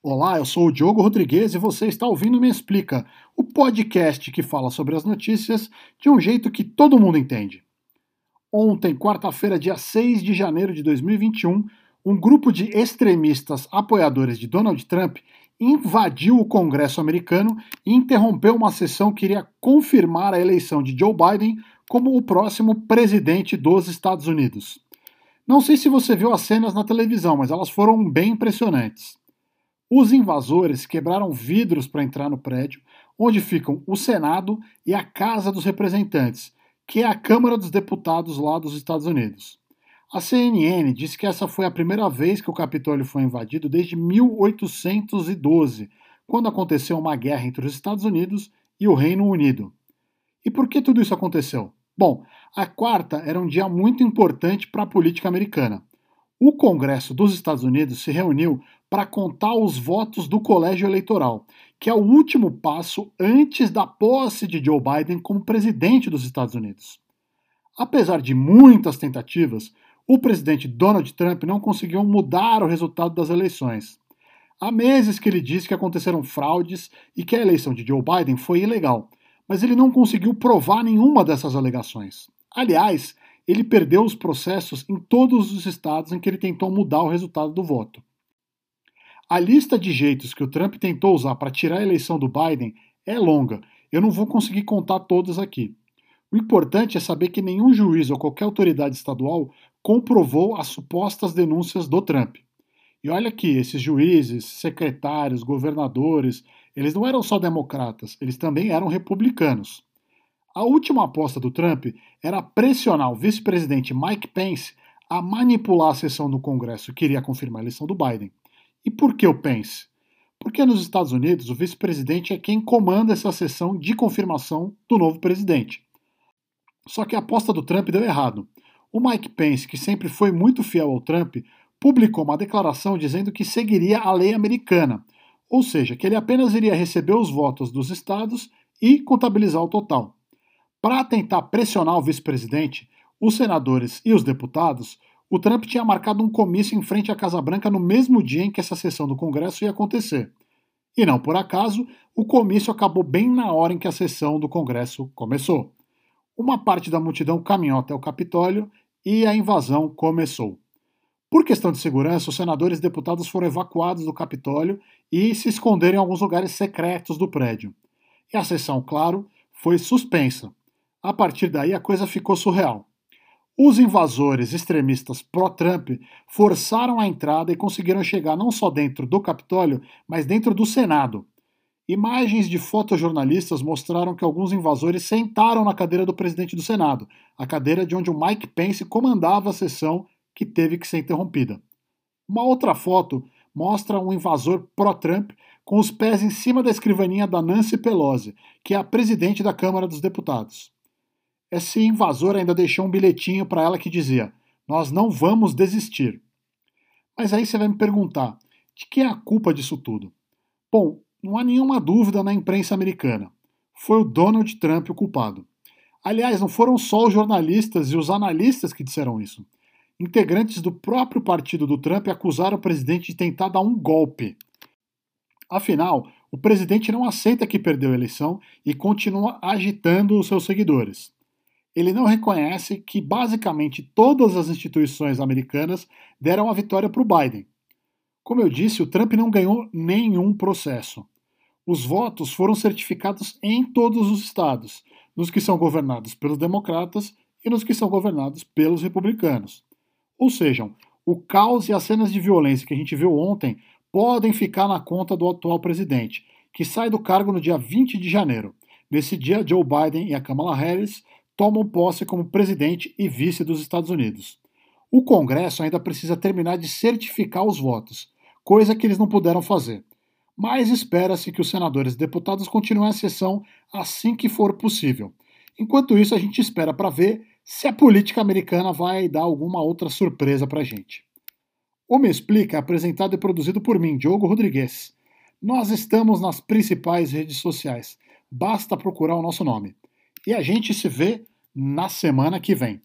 Olá, eu sou o Diogo Rodrigues e você está ouvindo Me Explica, o podcast que fala sobre as notícias de um jeito que todo mundo entende. Ontem, quarta-feira, dia 6 de janeiro de 2021, um grupo de extremistas apoiadores de Donald Trump invadiu o Congresso americano e interrompeu uma sessão que iria confirmar a eleição de Joe Biden como o próximo presidente dos Estados Unidos. Não sei se você viu as cenas na televisão, mas elas foram bem impressionantes. Os invasores quebraram vidros para entrar no prédio, onde ficam o Senado e a Casa dos Representantes, que é a Câmara dos Deputados lá dos Estados Unidos. A CNN disse que essa foi a primeira vez que o Capitólio foi invadido desde 1812, quando aconteceu uma guerra entre os Estados Unidos e o Reino Unido. E por que tudo isso aconteceu? Bom, a quarta era um dia muito importante para a política americana. O Congresso dos Estados Unidos se reuniu para contar os votos do colégio eleitoral, que é o último passo antes da posse de Joe Biden como presidente dos Estados Unidos. Apesar de muitas tentativas, o presidente Donald Trump não conseguiu mudar o resultado das eleições. Há meses que ele disse que aconteceram fraudes e que a eleição de Joe Biden foi ilegal, mas ele não conseguiu provar nenhuma dessas alegações. Aliás, ele perdeu os processos em todos os estados em que ele tentou mudar o resultado do voto. A lista de jeitos que o Trump tentou usar para tirar a eleição do Biden é longa, eu não vou conseguir contar todas aqui. O importante é saber que nenhum juiz ou qualquer autoridade estadual comprovou as supostas denúncias do Trump. E olha que esses juízes, secretários, governadores, eles não eram só democratas, eles também eram republicanos. A última aposta do Trump era pressionar o vice-presidente Mike Pence a manipular a sessão do Congresso que iria confirmar a eleição do Biden. E por que o Pence? Porque nos Estados Unidos o vice-presidente é quem comanda essa sessão de confirmação do novo presidente. Só que a aposta do Trump deu errado. O Mike Pence, que sempre foi muito fiel ao Trump, publicou uma declaração dizendo que seguiria a lei americana, ou seja, que ele apenas iria receber os votos dos estados e contabilizar o total. Para tentar pressionar o vice-presidente, os senadores e os deputados, o Trump tinha marcado um comício em frente à Casa Branca no mesmo dia em que essa sessão do Congresso ia acontecer. E não por acaso, o comício acabou bem na hora em que a sessão do Congresso começou. Uma parte da multidão caminhou até o Capitólio e a invasão começou. Por questão de segurança, os senadores e deputados foram evacuados do Capitólio e se esconderam em alguns lugares secretos do prédio. E a sessão, claro, foi suspensa. A partir daí a coisa ficou surreal. Os invasores extremistas pró-Trump forçaram a entrada e conseguiram chegar não só dentro do Capitólio, mas dentro do Senado. Imagens de fotojornalistas mostraram que alguns invasores sentaram na cadeira do presidente do Senado, a cadeira de onde o Mike Pence comandava a sessão que teve que ser interrompida. Uma outra foto mostra um invasor pró-Trump com os pés em cima da escrivaninha da Nancy Pelosi, que é a presidente da Câmara dos Deputados. Esse invasor ainda deixou um bilhetinho para ela que dizia: Nós não vamos desistir. Mas aí você vai me perguntar: de que é a culpa disso tudo? Bom, não há nenhuma dúvida na imprensa americana. Foi o Donald Trump o culpado. Aliás, não foram só os jornalistas e os analistas que disseram isso. Integrantes do próprio partido do Trump acusaram o presidente de tentar dar um golpe. Afinal, o presidente não aceita que perdeu a eleição e continua agitando os seus seguidores. Ele não reconhece que basicamente todas as instituições americanas deram a vitória para o Biden. Como eu disse, o Trump não ganhou nenhum processo. Os votos foram certificados em todos os estados, nos que são governados pelos democratas e nos que são governados pelos republicanos. Ou seja, o caos e as cenas de violência que a gente viu ontem podem ficar na conta do atual presidente, que sai do cargo no dia 20 de janeiro. Nesse dia, Joe Biden e a Kamala Harris tomam posse como presidente e vice dos Estados Unidos. O Congresso ainda precisa terminar de certificar os votos, coisa que eles não puderam fazer. Mas espera-se que os senadores e deputados continuem a sessão assim que for possível. Enquanto isso, a gente espera para ver se a política americana vai dar alguma outra surpresa para a gente. O Me Explica é apresentado e produzido por mim, Diogo Rodrigues. Nós estamos nas principais redes sociais. Basta procurar o nosso nome. E a gente se vê na semana que vem.